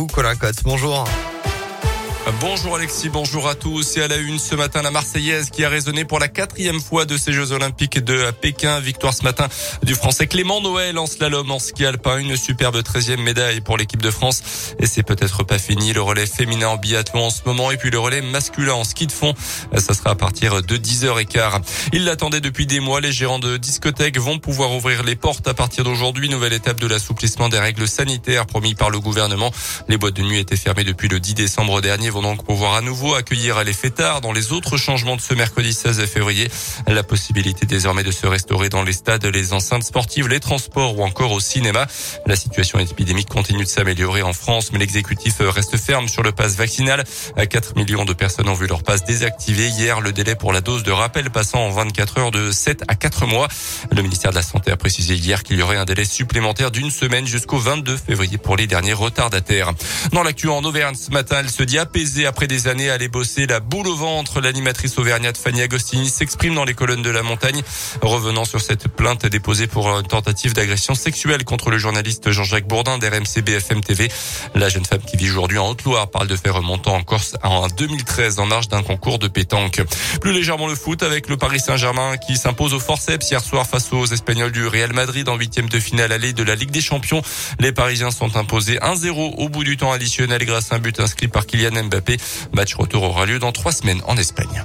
vous, Colin Cotte. Bonjour. Bonjour Alexis, bonjour à tous. Et à la une ce matin, la Marseillaise qui a résonné pour la quatrième fois de ces Jeux Olympiques de Pékin. Victoire ce matin du Français Clément Noël en slalom en ski alpin. Une superbe 13e médaille pour l'équipe de France. Et c'est peut-être pas fini. Le relais féminin en biathlon en ce moment et puis le relais masculin en ski de fond. Ça sera à partir de 10h15. Il l'attendait depuis des mois. Les gérants de discothèques vont pouvoir ouvrir les portes à partir d'aujourd'hui. Nouvelle étape de l'assouplissement des règles sanitaires promis par le gouvernement. Les boîtes de nuit étaient fermées depuis le 10 décembre dernier vont donc pouvoir à nouveau accueillir les fêtards dans les autres changements de ce mercredi 16 février. La possibilité désormais de se restaurer dans les stades, les enceintes sportives, les transports ou encore au cinéma. La situation épidémique continue de s'améliorer en France, mais l'exécutif reste ferme sur le pass vaccinal. 4 millions de personnes ont vu leur passe désactivé. Hier, le délai pour la dose de rappel passant en 24 heures de 7 à 4 mois. Le ministère de la Santé a précisé hier qu'il y aurait un délai supplémentaire d'une semaine jusqu'au 22 février pour les derniers retardataires. Dans l'actu en Auvergne ce matin, elle se dit après des années à aller bosser la boule au ventre. L'animatrice auvergnate Fanny Agostini s'exprime dans les colonnes de la montagne, revenant sur cette plainte déposée pour une tentative d'agression sexuelle contre le journaliste Jean-Jacques Bourdin d'RMC BFM TV. La jeune femme qui vit aujourd'hui en Haute-Loire parle de faire remonter en Corse en 2013 en marge d'un concours de pétanque. Plus légèrement le foot avec le Paris Saint-Germain qui s'impose au forceps hier soir face aux Espagnols du Real Madrid en huitième de finale allée de la Ligue des Champions. Les Parisiens sont imposés 1-0 au bout du temps additionnel grâce à un but inscrit par Kylian Mbappé. Match retour aura lieu dans trois semaines en Espagne.